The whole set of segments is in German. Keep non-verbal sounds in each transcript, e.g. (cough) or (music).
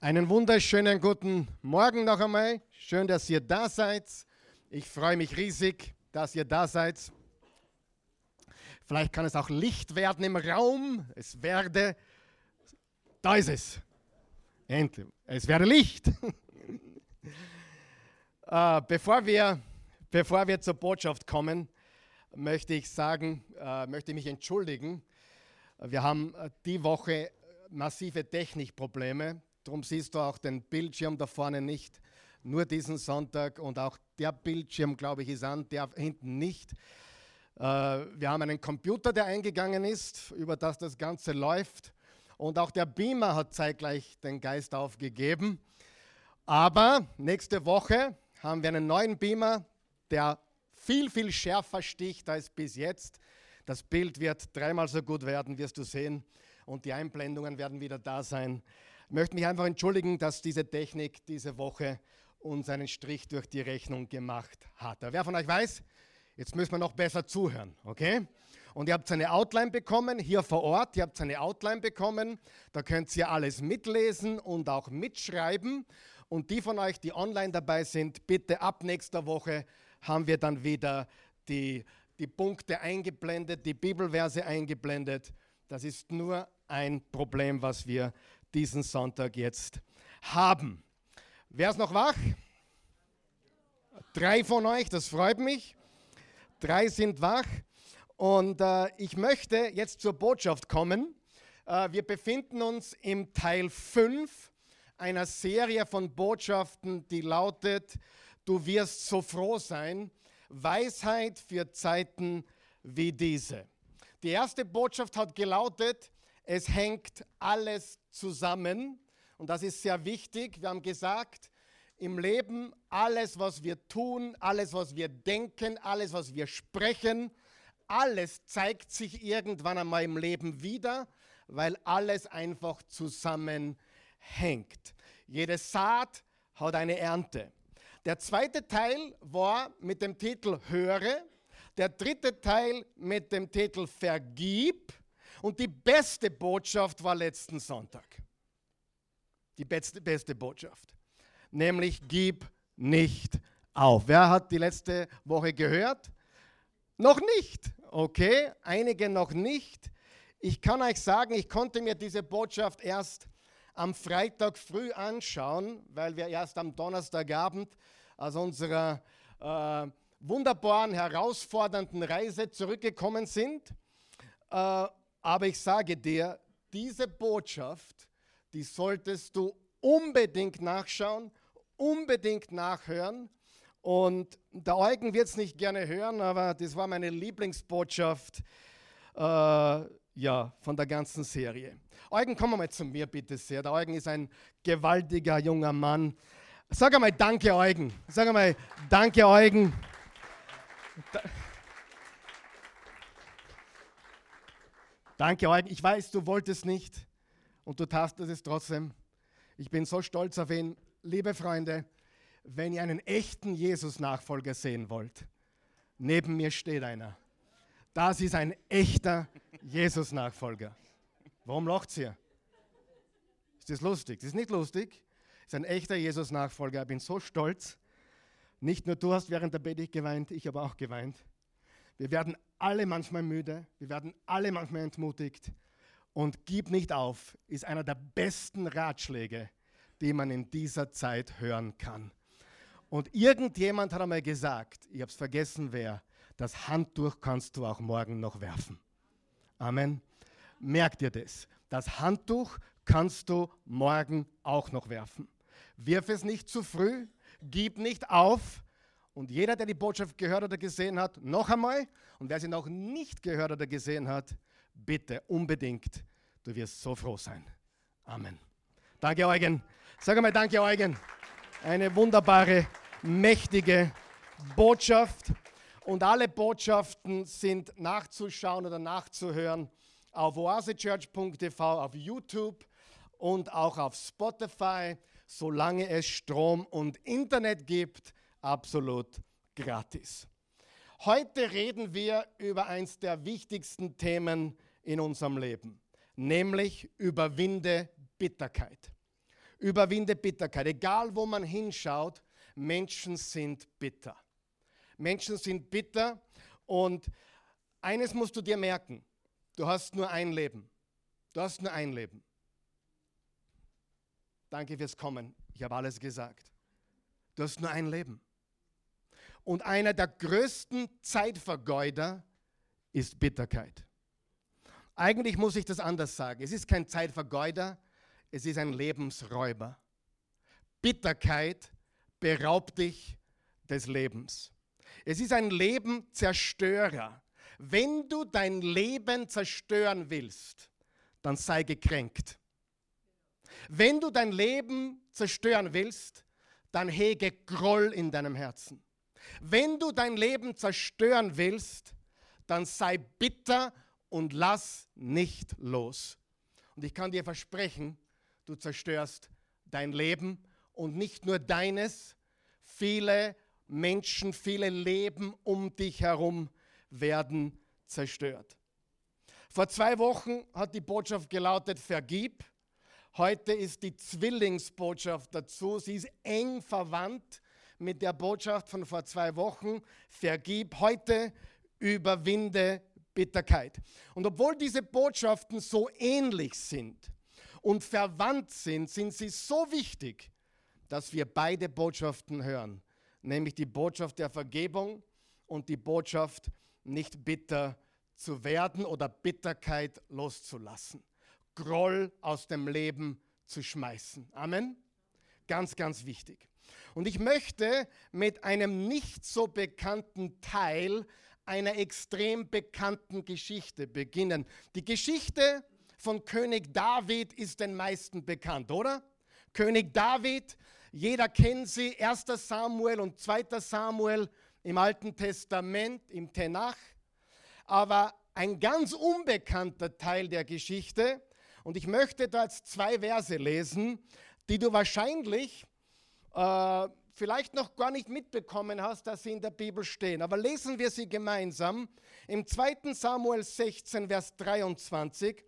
Einen wunderschönen guten Morgen noch einmal. Schön, dass ihr da seid. Ich freue mich riesig, dass ihr da seid. Vielleicht kann es auch Licht werden im Raum. Es werde, da ist es. Endlich. Es werde Licht. (laughs) äh, bevor, wir, bevor wir zur Botschaft kommen, möchte ich sagen, äh, möchte mich entschuldigen. Wir haben äh, die Woche massive Technikprobleme Darum siehst du auch den Bildschirm da vorne nicht. Nur diesen Sonntag und auch der Bildschirm, glaube ich, ist an, der hinten nicht. Äh, wir haben einen Computer, der eingegangen ist, über das das Ganze läuft. Und auch der Beamer hat zeitgleich den Geist aufgegeben. Aber nächste Woche haben wir einen neuen Beamer, der viel, viel schärfer sticht als bis jetzt. Das Bild wird dreimal so gut werden, wirst du sehen. Und die Einblendungen werden wieder da sein. Ich möchte mich einfach entschuldigen, dass diese Technik diese Woche uns einen Strich durch die Rechnung gemacht hat. wer von euch weiß, jetzt müssen wir noch besser zuhören, okay? Und ihr habt eine Outline bekommen, hier vor Ort, ihr habt eine Outline bekommen, da könnt ihr alles mitlesen und auch mitschreiben. Und die von euch, die online dabei sind, bitte ab nächster Woche haben wir dann wieder die, die Punkte eingeblendet, die Bibelverse eingeblendet. Das ist nur ein Problem, was wir diesen Sonntag jetzt haben. Wer ist noch wach? Drei von euch, das freut mich. Drei sind wach. Und äh, ich möchte jetzt zur Botschaft kommen. Äh, wir befinden uns im Teil 5 einer Serie von Botschaften, die lautet, du wirst so froh sein, Weisheit für Zeiten wie diese. Die erste Botschaft hat gelautet, es hängt alles zusammen und das ist sehr wichtig. Wir haben gesagt, im Leben alles, was wir tun, alles, was wir denken, alles, was wir sprechen, alles zeigt sich irgendwann einmal im Leben wieder, weil alles einfach zusammenhängt. Jede Saat hat eine Ernte. Der zweite Teil war mit dem Titel Höre, der dritte Teil mit dem Titel Vergib und die beste Botschaft war letzten Sonntag. Die beste, beste Botschaft. Nämlich gib nicht auf. Wer hat die letzte Woche gehört? Noch nicht. Okay, einige noch nicht. Ich kann euch sagen, ich konnte mir diese Botschaft erst am Freitag früh anschauen, weil wir erst am Donnerstagabend aus unserer äh, wunderbaren, herausfordernden Reise zurückgekommen sind. Äh, aber ich sage dir, diese Botschaft, die solltest du unbedingt nachschauen, unbedingt nachhören. Und der Eugen wird es nicht gerne hören, aber das war meine Lieblingsbotschaft äh, ja, von der ganzen Serie. Eugen, komm mal zu mir bitte sehr. Der Eugen ist ein gewaltiger junger Mann. Sag einmal Danke, Eugen. Sag einmal Danke, Eugen. Da Danke, Eugen. Ich weiß, du wolltest nicht und du tastest es trotzdem. Ich bin so stolz auf ihn. Liebe Freunde, wenn ihr einen echten Jesus-Nachfolger sehen wollt, neben mir steht einer. Das ist ein echter Jesus-Nachfolger. Warum lacht ihr? Ist das lustig? Das ist nicht lustig. Das ist ein echter Jesus-Nachfolger. Ich bin so stolz. Nicht nur du hast während der Predigt geweint, ich habe auch geweint. Wir werden alle manchmal müde, wir werden alle manchmal entmutigt. Und gib nicht auf ist einer der besten Ratschläge, die man in dieser Zeit hören kann. Und irgendjemand hat einmal gesagt, ich habe es vergessen wer, das Handtuch kannst du auch morgen noch werfen. Amen. Merkt ihr das? Das Handtuch kannst du morgen auch noch werfen. Wirf es nicht zu früh, gib nicht auf, und jeder, der die Botschaft gehört oder gesehen hat, noch einmal. Und wer sie noch nicht gehört oder gesehen hat, bitte unbedingt. Du wirst so froh sein. Amen. Danke, Eugen. Sag einmal Danke, Eugen. Eine wunderbare, mächtige Botschaft. Und alle Botschaften sind nachzuschauen oder nachzuhören auf oasechurch.tv, auf YouTube und auch auf Spotify, solange es Strom und Internet gibt absolut gratis. Heute reden wir über eines der wichtigsten Themen in unserem Leben, nämlich überwinde Bitterkeit. Überwinde Bitterkeit. Egal wo man hinschaut, Menschen sind bitter. Menschen sind bitter und eines musst du dir merken. Du hast nur ein Leben. Du hast nur ein Leben. Danke fürs Kommen. Ich habe alles gesagt. Du hast nur ein Leben. Und einer der größten Zeitvergeuder ist Bitterkeit. Eigentlich muss ich das anders sagen. Es ist kein Zeitvergeuder, es ist ein Lebensräuber. Bitterkeit beraubt dich des Lebens. Es ist ein Lebenzerstörer. Wenn du dein Leben zerstören willst, dann sei gekränkt. Wenn du dein Leben zerstören willst, dann hege Groll in deinem Herzen. Wenn du dein Leben zerstören willst, dann sei bitter und lass nicht los. Und ich kann dir versprechen, du zerstörst dein Leben und nicht nur deines, viele Menschen, viele Leben um dich herum werden zerstört. Vor zwei Wochen hat die Botschaft gelautet, vergib. Heute ist die Zwillingsbotschaft dazu. Sie ist eng verwandt mit der Botschaft von vor zwei Wochen, vergib. Heute überwinde Bitterkeit. Und obwohl diese Botschaften so ähnlich sind und verwandt sind, sind sie so wichtig, dass wir beide Botschaften hören, nämlich die Botschaft der Vergebung und die Botschaft, nicht bitter zu werden oder Bitterkeit loszulassen, Groll aus dem Leben zu schmeißen. Amen. Ganz, ganz wichtig. Und ich möchte mit einem nicht so bekannten Teil einer extrem bekannten Geschichte beginnen. Die Geschichte von König David ist den meisten bekannt, oder? König David, jeder kennt sie, 1. Samuel und 2. Samuel im Alten Testament, im Tenach. Aber ein ganz unbekannter Teil der Geschichte, und ich möchte da jetzt zwei Verse lesen, die du wahrscheinlich äh, vielleicht noch gar nicht mitbekommen hast, dass sie in der Bibel stehen. Aber lesen wir sie gemeinsam. Im 2. Samuel 16, Vers 23,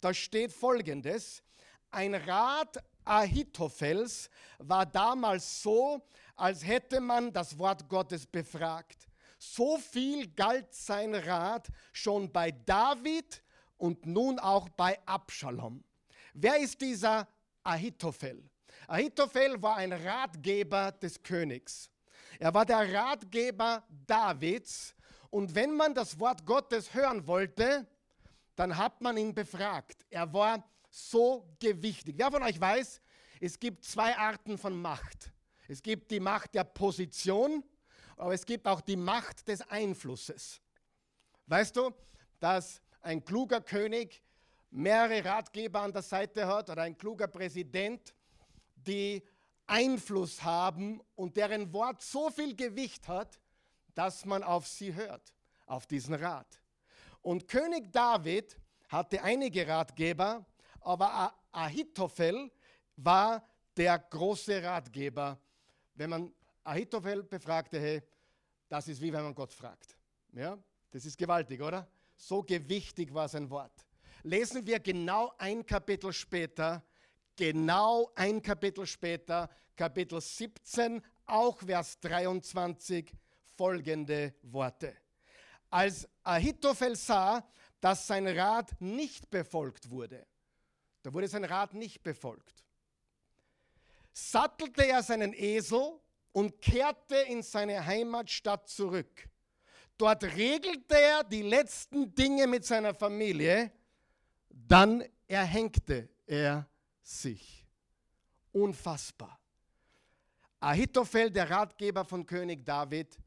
da steht folgendes. Ein Rat Ahitophels war damals so, als hätte man das Wort Gottes befragt. So viel galt sein Rat schon bei David und nun auch bei Abschalom. Wer ist dieser Ahitophel? Ahitophel war ein Ratgeber des Königs. Er war der Ratgeber Davids. Und wenn man das Wort Gottes hören wollte, dann hat man ihn befragt. Er war so gewichtig. Wer von euch weiß, es gibt zwei Arten von Macht. Es gibt die Macht der Position, aber es gibt auch die Macht des Einflusses. Weißt du, dass ein kluger König mehrere Ratgeber an der Seite hat oder ein kluger Präsident die Einfluss haben und deren Wort so viel Gewicht hat, dass man auf sie hört, auf diesen Rat. Und König David hatte einige Ratgeber, aber Ahitophel war der große Ratgeber. Wenn man Ahitophel befragte, hey, das ist wie wenn man Gott fragt. Ja, das ist gewaltig, oder? So gewichtig war sein Wort. Lesen wir genau ein Kapitel später genau ein Kapitel später, Kapitel 17, auch Vers 23, folgende Worte. Als Ahitophel sah, dass sein Rat nicht befolgt wurde, da wurde sein Rat nicht befolgt, sattelte er seinen Esel und kehrte in seine Heimatstadt zurück. Dort regelte er die letzten Dinge mit seiner Familie, dann erhängte er sich. Unfassbar. Ahitophel, der Ratgeber von König David,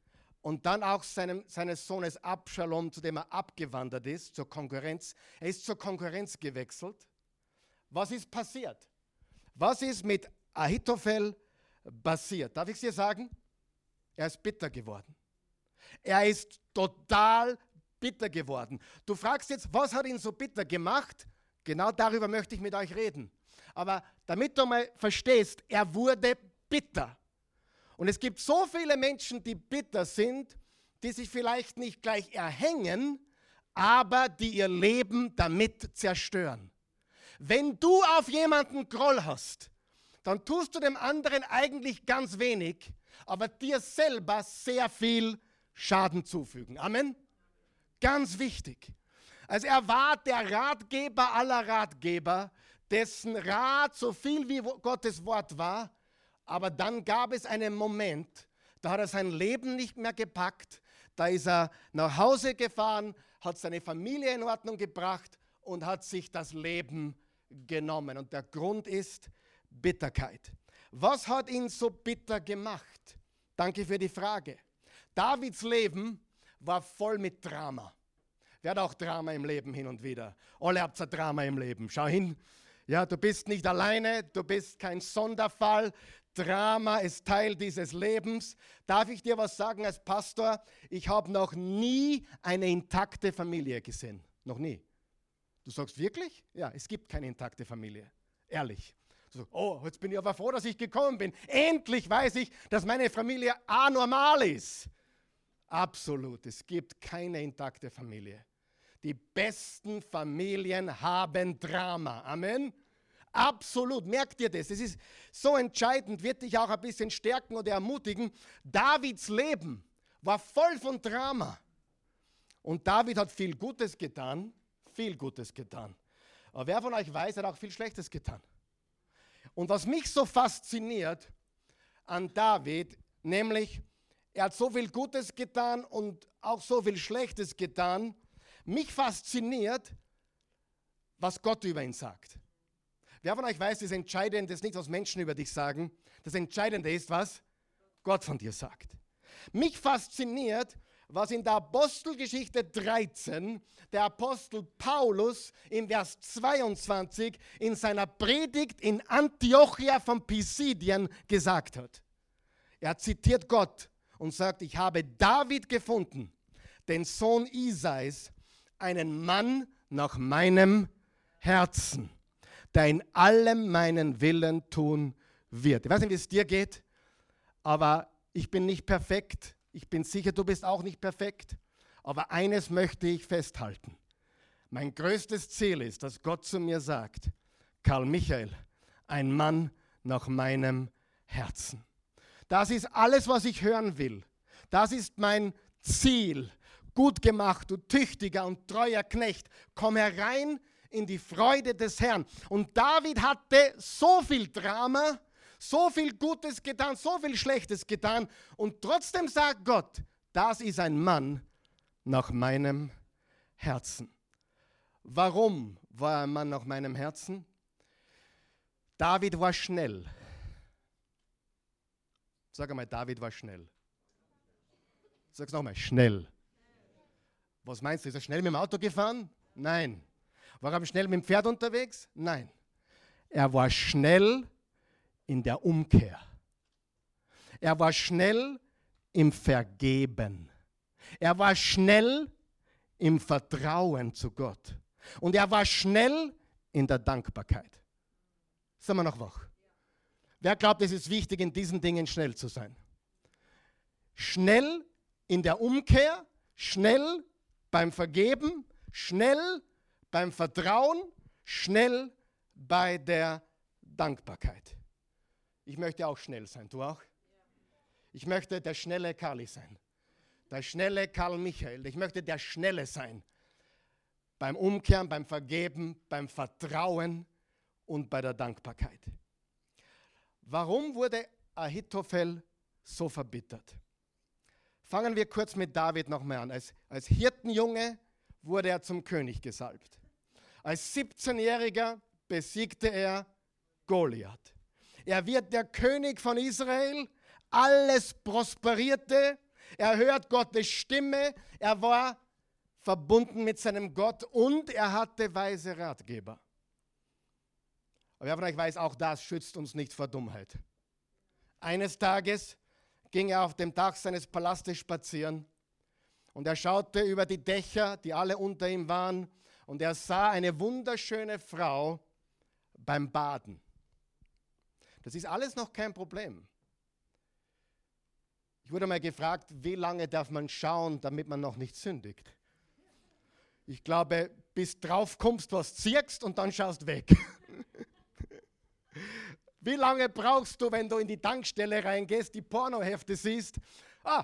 und dann auch seinem, seines Sohnes Absalom, zu dem er abgewandert ist, zur Konkurrenz. Er ist zur Konkurrenz gewechselt. Was ist passiert? Was ist mit Ahitophel passiert? Darf ich es dir sagen? Er ist bitter geworden. Er ist total bitter geworden. Du fragst jetzt, was hat ihn so bitter gemacht? Genau darüber möchte ich mit euch reden. Aber damit du mal verstehst, er wurde bitter. Und es gibt so viele Menschen, die bitter sind, die sich vielleicht nicht gleich erhängen, aber die ihr Leben damit zerstören. Wenn du auf jemanden Groll hast, dann tust du dem anderen eigentlich ganz wenig, aber dir selber sehr viel Schaden zufügen. Amen. Ganz wichtig. Also er war der Ratgeber aller Ratgeber, dessen Rat so viel wie Gottes Wort war, aber dann gab es einen Moment, da hat er sein Leben nicht mehr gepackt, da ist er nach Hause gefahren, hat seine Familie in Ordnung gebracht und hat sich das Leben genommen. Und der Grund ist Bitterkeit. Was hat ihn so bitter gemacht? Danke für die Frage. Davids Leben war voll mit Drama. Wer hat auch Drama im Leben hin und wieder? Alle habt ein Drama im Leben. Schau hin. Ja, du bist nicht alleine, du bist kein Sonderfall. Drama ist Teil dieses Lebens. Darf ich dir was sagen als Pastor? Ich habe noch nie eine intakte Familie gesehen. Noch nie. Du sagst wirklich? Ja, es gibt keine intakte Familie. Ehrlich. Du oh, jetzt bin ich aber froh, dass ich gekommen bin. Endlich weiß ich, dass meine Familie anormal ist. Absolut, es gibt keine intakte Familie. Die besten Familien haben Drama. Amen. Absolut, merkt ihr das? Es ist so entscheidend, wird dich auch ein bisschen stärken oder ermutigen. Davids Leben war voll von Drama. Und David hat viel Gutes getan, viel Gutes getan. Aber wer von euch weiß, hat auch viel Schlechtes getan. Und was mich so fasziniert an David, nämlich er hat so viel Gutes getan und auch so viel Schlechtes getan, mich fasziniert, was Gott über ihn sagt. Wer von euch weiß, das Entscheidende ist nicht, was Menschen über dich sagen. Das Entscheidende ist, was Gott von dir sagt. Mich fasziniert, was in der Apostelgeschichte 13 der Apostel Paulus im Vers 22 in seiner Predigt in Antiochia von Pisidien gesagt hat. Er zitiert Gott und sagt, ich habe David gefunden, den Sohn Isais, einen Mann nach meinem Herzen der in allem meinen Willen tun wird. Ich weiß nicht, wie es dir geht, aber ich bin nicht perfekt. Ich bin sicher, du bist auch nicht perfekt. Aber eines möchte ich festhalten. Mein größtes Ziel ist, dass Gott zu mir sagt, Karl Michael, ein Mann nach meinem Herzen. Das ist alles, was ich hören will. Das ist mein Ziel. Gut gemacht, du tüchtiger und treuer Knecht. Komm herein in die Freude des Herrn. Und David hatte so viel Drama, so viel Gutes getan, so viel Schlechtes getan. Und trotzdem sagt Gott, das ist ein Mann nach meinem Herzen. Warum war ein Mann nach meinem Herzen? David war schnell. Sag einmal, David war schnell. Sag's nochmal, schnell. Was meinst du, ist er schnell mit dem Auto gefahren? Nein. War er schnell mit dem Pferd unterwegs? Nein. Er war schnell in der Umkehr. Er war schnell im Vergeben. Er war schnell im Vertrauen zu Gott. Und er war schnell in der Dankbarkeit. Sind wir noch wach? Wer glaubt, es ist wichtig, in diesen Dingen schnell zu sein? Schnell in der Umkehr, schnell beim Vergeben, schnell beim Vertrauen, schnell bei der Dankbarkeit. Ich möchte auch schnell sein, du auch? Ich möchte der schnelle Karli sein, der schnelle Karl Michael. Ich möchte der schnelle sein beim Umkehren, beim Vergeben, beim Vertrauen und bei der Dankbarkeit. Warum wurde Ahitophel so verbittert? Fangen wir kurz mit David nochmal an. Als, als Hirtenjunge wurde er zum König gesalbt. Als 17-Jähriger besiegte er Goliath. Er wird der König von Israel. Alles prosperierte. Er hört Gottes Stimme. Er war verbunden mit seinem Gott und er hatte weise Ratgeber. Aber wer von euch weiß, auch das schützt uns nicht vor Dummheit. Eines Tages ging er auf dem Dach seines Palastes spazieren und er schaute über die Dächer, die alle unter ihm waren, und er sah eine wunderschöne Frau beim Baden. Das ist alles noch kein Problem. Ich wurde mal gefragt, wie lange darf man schauen, damit man noch nicht sündigt? Ich glaube, bis drauf kommst, was zirkst und dann schaust weg. (laughs) Wie lange brauchst du, wenn du in die Tankstelle reingehst, die Pornohefte siehst? Ah,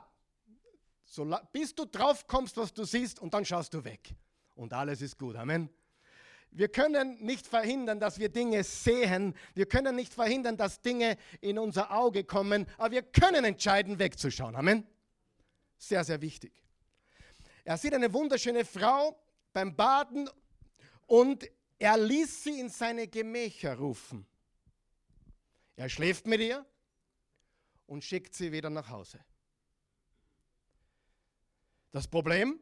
so, bis du drauf kommst, was du siehst, und dann schaust du weg. Und alles ist gut. Amen. Wir können nicht verhindern, dass wir Dinge sehen. Wir können nicht verhindern, dass Dinge in unser Auge kommen. Aber wir können entscheiden, wegzuschauen. Amen. Sehr, sehr wichtig. Er sieht eine wunderschöne Frau beim Baden und er ließ sie in seine Gemächer rufen. Er schläft mit ihr und schickt sie wieder nach Hause. Das Problem,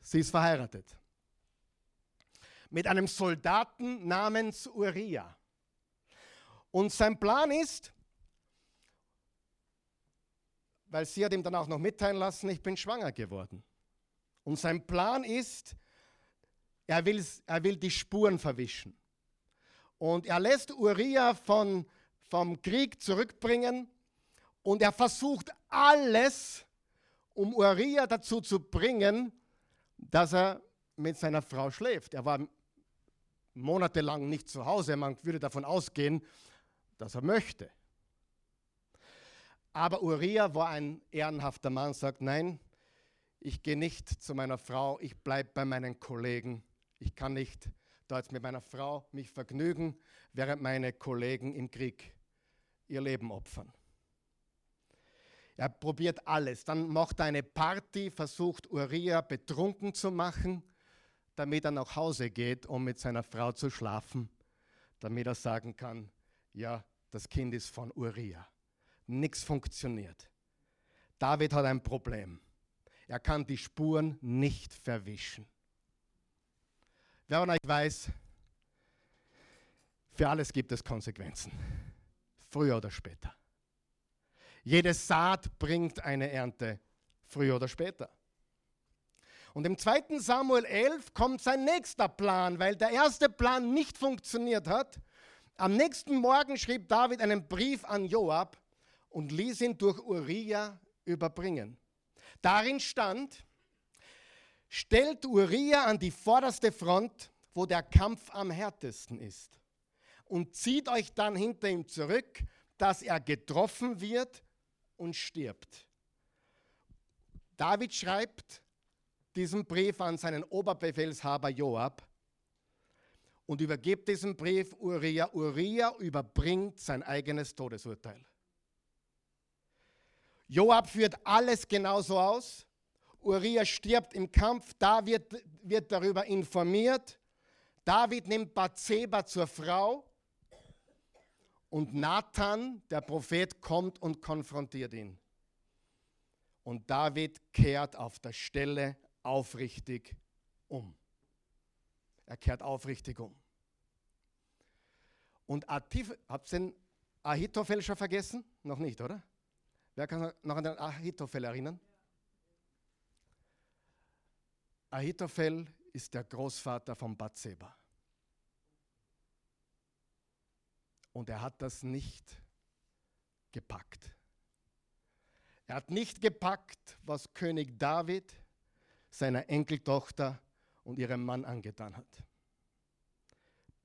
sie ist verheiratet. Mit einem Soldaten namens Uriah. Und sein Plan ist, weil sie hat ihm dann auch noch mitteilen lassen, ich bin schwanger geworden. Und sein Plan ist, er will, er will die Spuren verwischen. Und er lässt Uriah von, vom Krieg zurückbringen und er versucht alles, um Uriah dazu zu bringen, dass er mit seiner Frau schläft. Er war monatelang nicht zu Hause. Man würde davon ausgehen, dass er möchte. Aber Uriah war ein ehrenhafter Mann, sagt, nein, ich gehe nicht zu meiner Frau, ich bleibe bei meinen Kollegen. Ich kann nicht da jetzt mit meiner Frau mich vergnügen, während meine Kollegen im Krieg ihr Leben opfern. Er probiert alles. Dann macht er eine Party, versucht Uriah betrunken zu machen, damit er nach Hause geht, um mit seiner Frau zu schlafen, damit er sagen kann, ja, das Kind ist von Uriah. Nichts funktioniert. David hat ein Problem. Er kann die Spuren nicht verwischen. Wer von euch weiß, für alles gibt es Konsequenzen. Früher oder später. Jede Saat bringt eine Ernte, früher oder später. Und im 2. Samuel 11 kommt sein nächster Plan, weil der erste Plan nicht funktioniert hat. Am nächsten Morgen schrieb David einen Brief an Joab und ließ ihn durch Uriah überbringen. Darin stand, stellt Uriah an die vorderste Front, wo der Kampf am härtesten ist, und zieht euch dann hinter ihm zurück, dass er getroffen wird und stirbt. David schreibt diesen Brief an seinen Oberbefehlshaber Joab und übergibt diesen Brief Uriah. Uriah überbringt sein eigenes Todesurteil. Joab führt alles genauso aus. Uriah stirbt im Kampf, David wird darüber informiert. David nimmt Bathseba zur Frau und Nathan, der Prophet, kommt und konfrontiert ihn. Und David kehrt auf der Stelle aufrichtig um. Er kehrt aufrichtig um. Und Atif, habt ihr den Ahitophel schon vergessen? Noch nicht, oder? Wer kann noch an den Ahitophel erinnern? Ahitophel ist der Großvater von Bathseba. Und er hat das nicht gepackt. Er hat nicht gepackt, was König David seiner Enkeltochter und ihrem Mann angetan hat.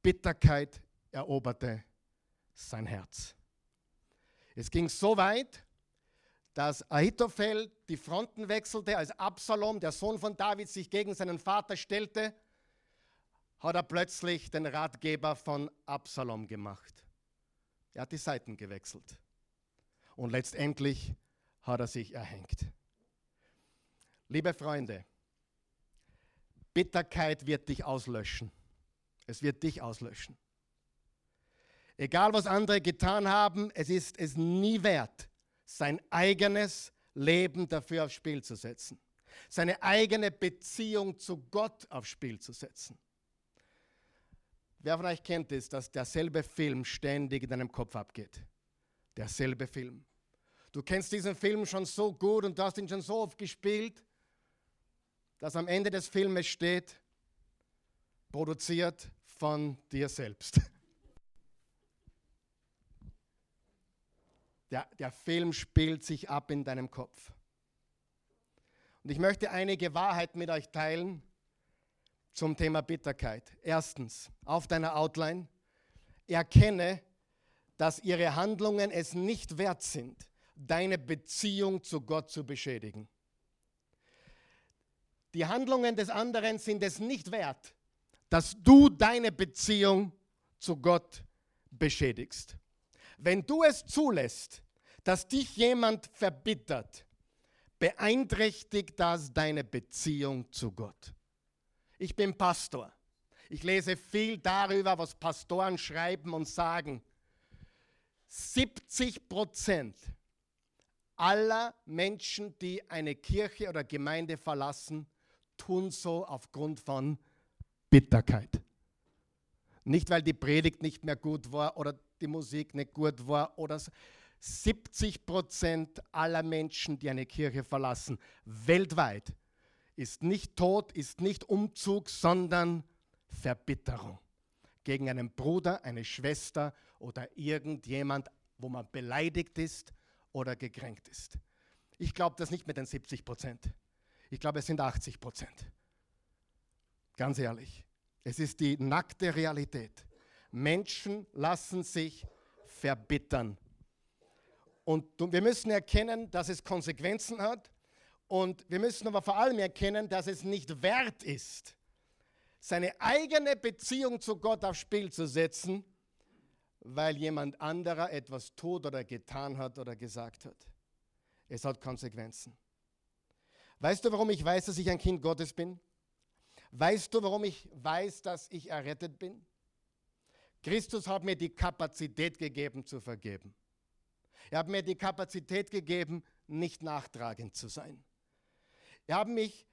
Bitterkeit eroberte sein Herz. Es ging so weit, dass Ahitophel die Fronten wechselte, als Absalom, der Sohn von David, sich gegen seinen Vater stellte, hat er plötzlich den Ratgeber von Absalom gemacht. Er hat die Seiten gewechselt. Und letztendlich hat er sich erhängt. Liebe Freunde, Bitterkeit wird dich auslöschen. Es wird dich auslöschen. Egal was andere getan haben, es ist es nie wert, sein eigenes Leben dafür aufs Spiel zu setzen. Seine eigene Beziehung zu Gott aufs Spiel zu setzen. Wer von euch kennt es, dass derselbe Film ständig in deinem Kopf abgeht? Derselbe Film. Du kennst diesen Film schon so gut und du hast ihn schon so oft gespielt, dass am Ende des Filmes steht, produziert von dir selbst. (laughs) Der, der Film spielt sich ab in deinem Kopf. Und ich möchte einige Wahrheiten mit euch teilen zum Thema Bitterkeit. Erstens, auf deiner Outline, erkenne, dass ihre Handlungen es nicht wert sind, deine Beziehung zu Gott zu beschädigen. Die Handlungen des anderen sind es nicht wert, dass du deine Beziehung zu Gott beschädigst. Wenn du es zulässt, dass dich jemand verbittert, beeinträchtigt das deine Beziehung zu Gott. Ich bin Pastor. Ich lese viel darüber, was Pastoren schreiben und sagen. 70 Prozent aller Menschen, die eine Kirche oder Gemeinde verlassen, tun so aufgrund von Bitterkeit. Nicht, weil die Predigt nicht mehr gut war oder die Musik nicht gut war oder so. 70 Prozent aller Menschen, die eine Kirche verlassen, weltweit, ist nicht Tod, ist nicht Umzug, sondern Verbitterung gegen einen Bruder, eine Schwester oder irgendjemand, wo man beleidigt ist oder gekränkt ist. Ich glaube das nicht mit den 70 Prozent. Ich glaube, es sind 80 Prozent. Ganz ehrlich. Es ist die nackte Realität. Menschen lassen sich verbittern. Und wir müssen erkennen, dass es Konsequenzen hat. Und wir müssen aber vor allem erkennen, dass es nicht wert ist, seine eigene Beziehung zu Gott aufs Spiel zu setzen, weil jemand anderer etwas tut oder getan hat oder gesagt hat. Es hat Konsequenzen. Weißt du, warum ich weiß, dass ich ein Kind Gottes bin? Weißt du, warum ich weiß, dass ich errettet bin? Christus hat mir die Kapazität gegeben zu vergeben. Er hat mir die Kapazität gegeben, nicht nachtragend zu sein. Er hat mich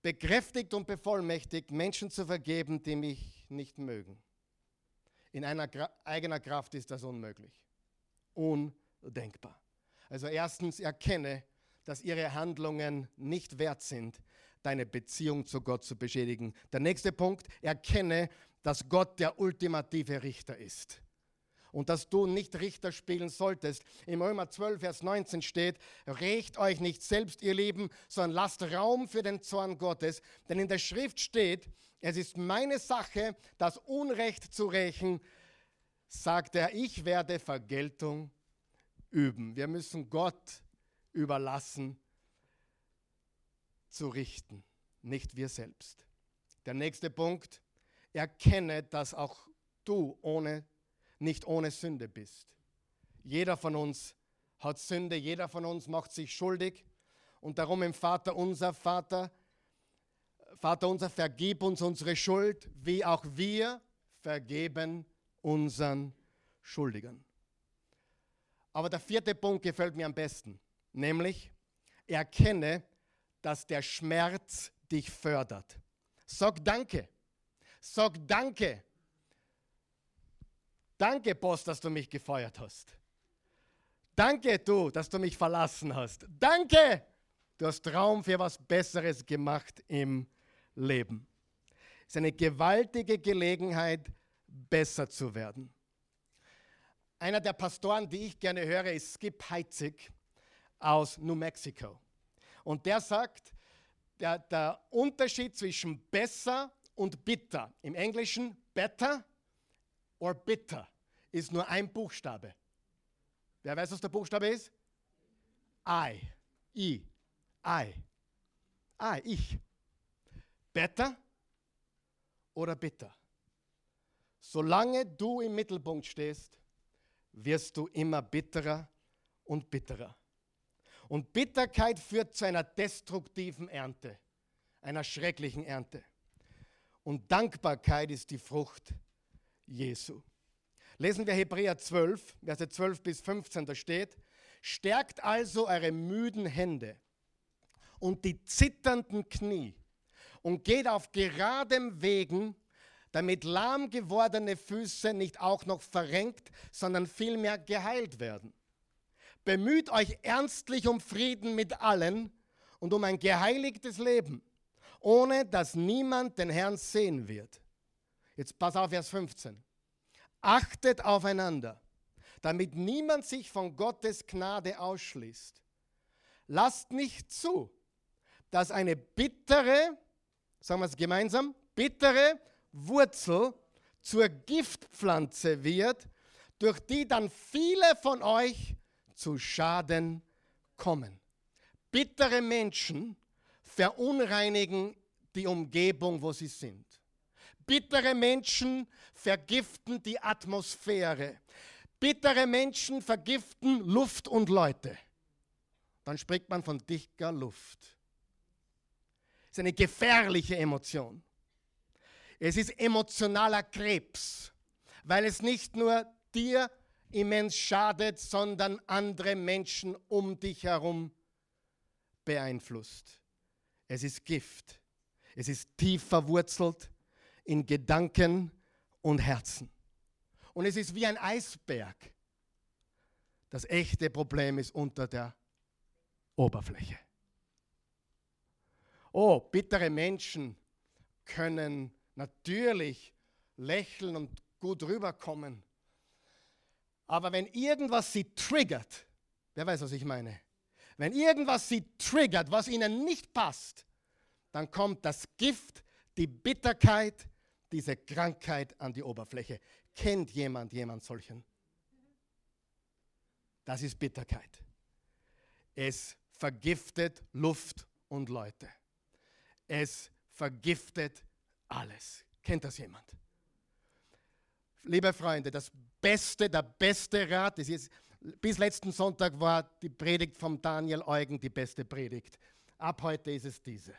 bekräftigt und bevollmächtigt, Menschen zu vergeben, die mich nicht mögen. In einer Gra eigener Kraft ist das unmöglich. Undenkbar. Also erstens erkenne, dass ihre Handlungen nicht wert sind, deine Beziehung zu Gott zu beschädigen. Der nächste Punkt, erkenne, dass Gott der ultimative Richter ist und dass du nicht Richter spielen solltest. Im Römer 12, Vers 19 steht, rächt euch nicht selbst, ihr Lieben, sondern lasst Raum für den Zorn Gottes. Denn in der Schrift steht, es ist meine Sache, das Unrecht zu rächen, sagt er, ich werde Vergeltung üben. Wir müssen Gott überlassen zu richten, nicht wir selbst. Der nächste Punkt, erkenne, dass auch du ohne, nicht ohne Sünde bist. Jeder von uns hat Sünde, jeder von uns macht sich schuldig und darum im Vater unser Vater, Vater unser, vergib uns unsere Schuld, wie auch wir vergeben unseren Schuldigern. Aber der vierte Punkt gefällt mir am besten. Nämlich, erkenne, dass der Schmerz dich fördert. Sag Danke. Sag Danke. Danke, Boss, dass du mich gefeuert hast. Danke, du, dass du mich verlassen hast. Danke, du hast Raum für was Besseres gemacht im Leben. Es ist eine gewaltige Gelegenheit, besser zu werden. Einer der Pastoren, die ich gerne höre, ist Skip Heitzig aus New Mexico. Und der sagt, der, der Unterschied zwischen besser und bitter, im Englischen better or bitter, ist nur ein Buchstabe. Wer weiß, was der Buchstabe ist? I. I. I. I. Ich. Better oder bitter? Solange du im Mittelpunkt stehst, wirst du immer bitterer und bitterer. Und Bitterkeit führt zu einer destruktiven Ernte, einer schrecklichen Ernte. Und Dankbarkeit ist die Frucht Jesu. Lesen wir Hebräer 12, Verse 12 bis 15, da steht, stärkt also eure müden Hände und die zitternden Knie und geht auf geradem Wegen, damit lahm gewordene Füße nicht auch noch verrenkt, sondern vielmehr geheilt werden. Bemüht euch ernstlich um Frieden mit allen und um ein geheiligtes Leben, ohne dass niemand den Herrn sehen wird. Jetzt pass auf, Vers 15. Achtet aufeinander, damit niemand sich von Gottes Gnade ausschließt. Lasst nicht zu, dass eine bittere, sagen wir es gemeinsam, bittere Wurzel zur Giftpflanze wird, durch die dann viele von euch zu Schaden kommen. Bittere Menschen verunreinigen die Umgebung, wo sie sind. Bittere Menschen vergiften die Atmosphäre. Bittere Menschen vergiften Luft und Leute. Dann spricht man von dichter Luft. Es ist eine gefährliche Emotion. Es ist emotionaler Krebs, weil es nicht nur dir immens schadet, sondern andere Menschen um dich herum beeinflusst. Es ist Gift. Es ist tief verwurzelt in Gedanken und Herzen. Und es ist wie ein Eisberg. Das echte Problem ist unter der Oberfläche. Oh, bittere Menschen können natürlich lächeln und gut rüberkommen. Aber wenn irgendwas sie triggert, wer weiß, was ich meine? Wenn irgendwas sie triggert, was ihnen nicht passt, dann kommt das Gift, die Bitterkeit, diese Krankheit an die Oberfläche. Kennt jemand jemand solchen? Das ist Bitterkeit. Es vergiftet Luft und Leute. Es vergiftet alles. Kennt das jemand? Liebe Freunde, das Beste, der beste Rat, ist, bis letzten Sonntag war die Predigt von Daniel Eugen die beste Predigt. Ab heute ist es diese.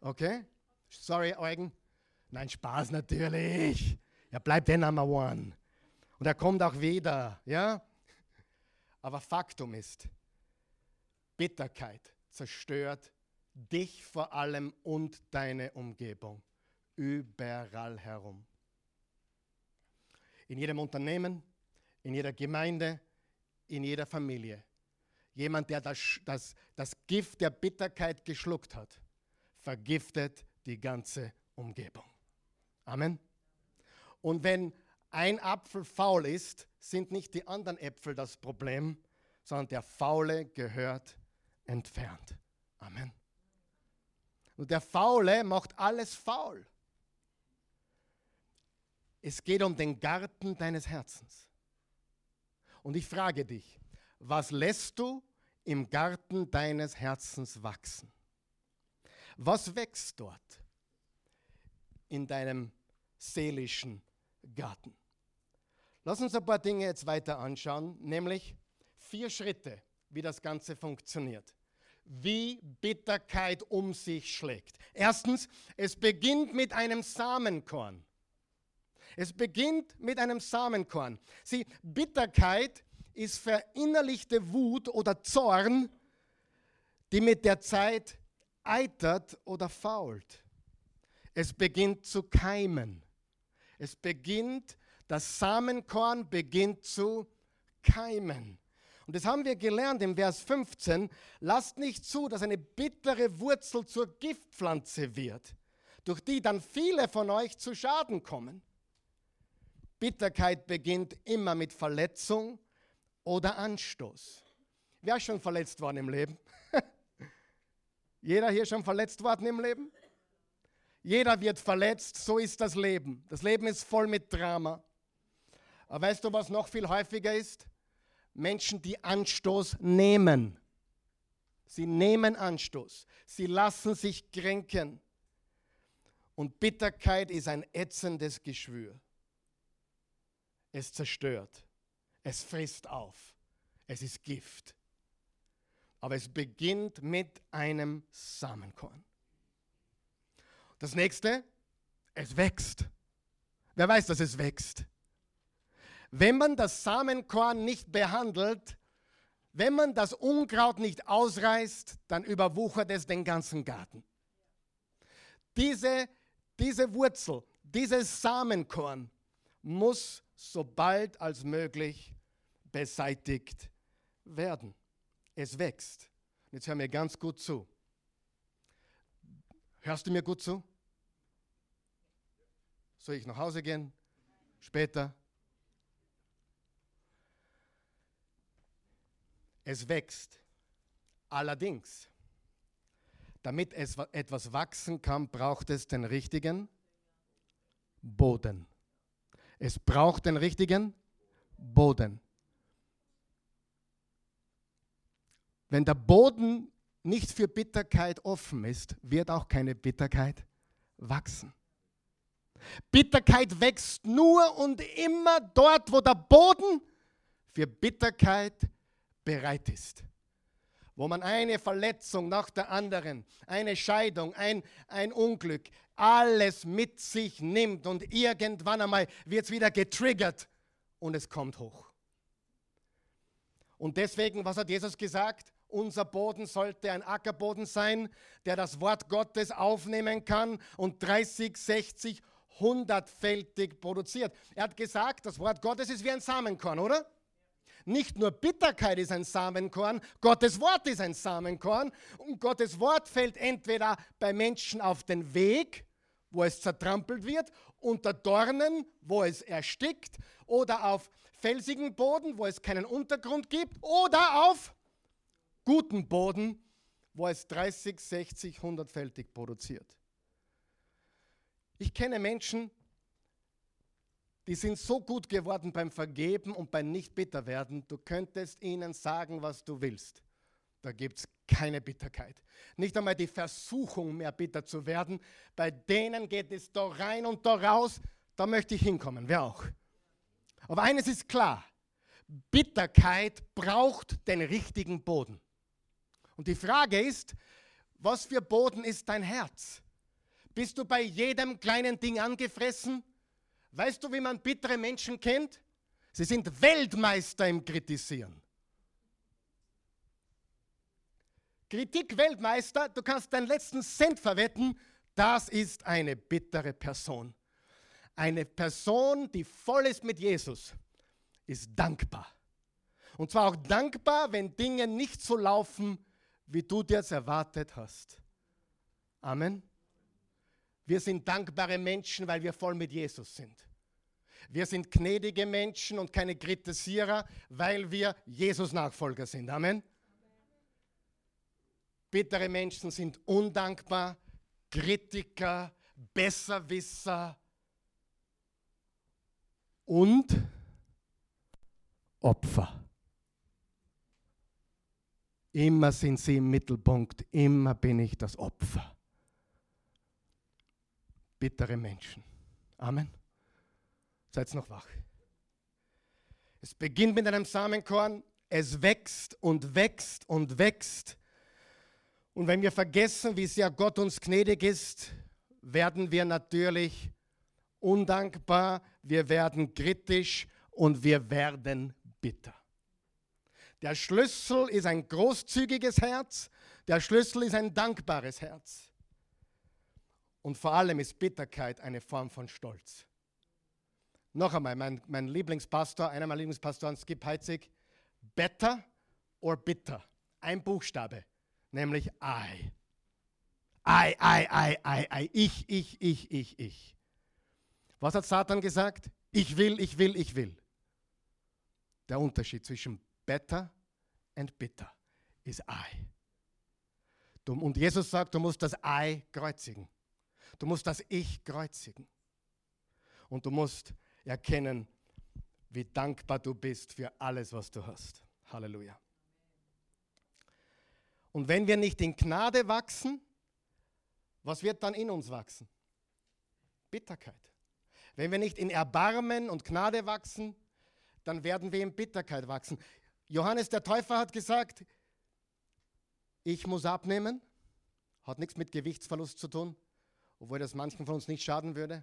Okay? Sorry, Eugen. Nein, Spaß natürlich. Er bleibt der Number One. Und er kommt auch wieder, ja? Aber Faktum ist, Bitterkeit zerstört dich vor allem und deine Umgebung. Überall herum. In jedem Unternehmen, in jeder Gemeinde, in jeder Familie. Jemand, der das, das, das Gift der Bitterkeit geschluckt hat, vergiftet die ganze Umgebung. Amen. Und wenn ein Apfel faul ist, sind nicht die anderen Äpfel das Problem, sondern der Faule gehört entfernt. Amen. Und der Faule macht alles faul. Es geht um den Garten deines Herzens. Und ich frage dich, was lässt du im Garten deines Herzens wachsen? Was wächst dort in deinem seelischen Garten? Lass uns ein paar Dinge jetzt weiter anschauen, nämlich vier Schritte, wie das Ganze funktioniert. Wie Bitterkeit um sich schlägt. Erstens, es beginnt mit einem Samenkorn. Es beginnt mit einem Samenkorn. Sieh, Bitterkeit ist verinnerlichte Wut oder Zorn, die mit der Zeit eitert oder fault. Es beginnt zu keimen. Es beginnt, das Samenkorn beginnt zu keimen. Und das haben wir gelernt im Vers 15. Lasst nicht zu, dass eine bittere Wurzel zur Giftpflanze wird, durch die dann viele von euch zu Schaden kommen. Bitterkeit beginnt immer mit Verletzung oder Anstoß. Wer ist schon verletzt worden im Leben? (laughs) Jeder hier schon verletzt worden im Leben? Jeder wird verletzt, so ist das Leben. Das Leben ist voll mit Drama. Aber weißt du, was noch viel häufiger ist? Menschen, die Anstoß nehmen. Sie nehmen Anstoß. Sie lassen sich kränken. Und Bitterkeit ist ein ätzendes Geschwür. Es zerstört. Es frisst auf. Es ist Gift. Aber es beginnt mit einem Samenkorn. Das nächste, es wächst. Wer weiß, dass es wächst? Wenn man das Samenkorn nicht behandelt, wenn man das Unkraut nicht ausreißt, dann überwuchert es den ganzen Garten. Diese, diese Wurzel, dieses Samenkorn muss so bald als möglich beseitigt werden. Es wächst. Jetzt hör mir ganz gut zu. Hörst du mir gut zu? Soll ich nach Hause gehen? Später? Es wächst. Allerdings, damit es etwas wachsen kann, braucht es den richtigen Boden. Es braucht den richtigen Boden. Wenn der Boden nicht für Bitterkeit offen ist, wird auch keine Bitterkeit wachsen. Bitterkeit wächst nur und immer dort, wo der Boden für Bitterkeit bereit ist. Wo man eine Verletzung nach der anderen, eine Scheidung, ein, ein Unglück, alles mit sich nimmt und irgendwann einmal wird es wieder getriggert und es kommt hoch. Und deswegen, was hat Jesus gesagt? Unser Boden sollte ein Ackerboden sein, der das Wort Gottes aufnehmen kann und 30, 60, hundertfältig produziert. Er hat gesagt, das Wort Gottes ist wie ein Samenkorn, oder? Nicht nur Bitterkeit ist ein Samenkorn, Gottes Wort ist ein Samenkorn und Gottes Wort fällt entweder bei Menschen auf den Weg, wo es zertrampelt wird, unter Dornen, wo es erstickt, oder auf felsigen Boden, wo es keinen Untergrund gibt, oder auf guten Boden, wo es 30, 60, 100-fältig produziert. Ich kenne Menschen, die sind so gut geworden beim Vergeben und beim Nicht-Bitter-Werden, du könntest ihnen sagen, was du willst. Da gibt es keine Bitterkeit. Nicht einmal die Versuchung, mehr bitter zu werden. Bei denen geht es da rein und da raus. Da möchte ich hinkommen, wer auch. Aber eines ist klar, Bitterkeit braucht den richtigen Boden. Und die Frage ist, was für Boden ist dein Herz? Bist du bei jedem kleinen Ding angefressen? Weißt du, wie man bittere Menschen kennt? Sie sind Weltmeister im Kritisieren. Kritik-Weltmeister, du kannst deinen letzten Cent verwetten, das ist eine bittere Person. Eine Person, die voll ist mit Jesus, ist dankbar. Und zwar auch dankbar, wenn Dinge nicht so laufen, wie du dir es erwartet hast. Amen. Wir sind dankbare Menschen, weil wir voll mit Jesus sind. Wir sind gnädige Menschen und keine Kritisierer, weil wir Jesus-Nachfolger sind. Amen. Bittere Menschen sind undankbar, Kritiker, Besserwisser und Opfer. Immer sind sie im Mittelpunkt, immer bin ich das Opfer bittere Menschen. Amen. Seid noch wach. Es beginnt mit einem Samenkorn, es wächst und wächst und wächst. Und wenn wir vergessen, wie sehr Gott uns gnädig ist, werden wir natürlich undankbar, wir werden kritisch und wir werden bitter. Der Schlüssel ist ein großzügiges Herz, der Schlüssel ist ein dankbares Herz. Und vor allem ist Bitterkeit eine Form von Stolz. Noch einmal, mein, mein Lieblingspastor, einer meiner Lieblingspastoren, Skip Heitzig, better or bitter. Ein Buchstabe, nämlich I. I, I, I, I, I. Ich, ich, ich, ich, ich. Was hat Satan gesagt? Ich will, ich will, ich will. Der Unterschied zwischen better and bitter ist I. Und Jesus sagt, du musst das I kreuzigen. Du musst das Ich kreuzigen. Und du musst erkennen, wie dankbar du bist für alles, was du hast. Halleluja. Und wenn wir nicht in Gnade wachsen, was wird dann in uns wachsen? Bitterkeit. Wenn wir nicht in Erbarmen und Gnade wachsen, dann werden wir in Bitterkeit wachsen. Johannes der Täufer hat gesagt, ich muss abnehmen, hat nichts mit Gewichtsverlust zu tun obwohl das manchen von uns nicht schaden würde.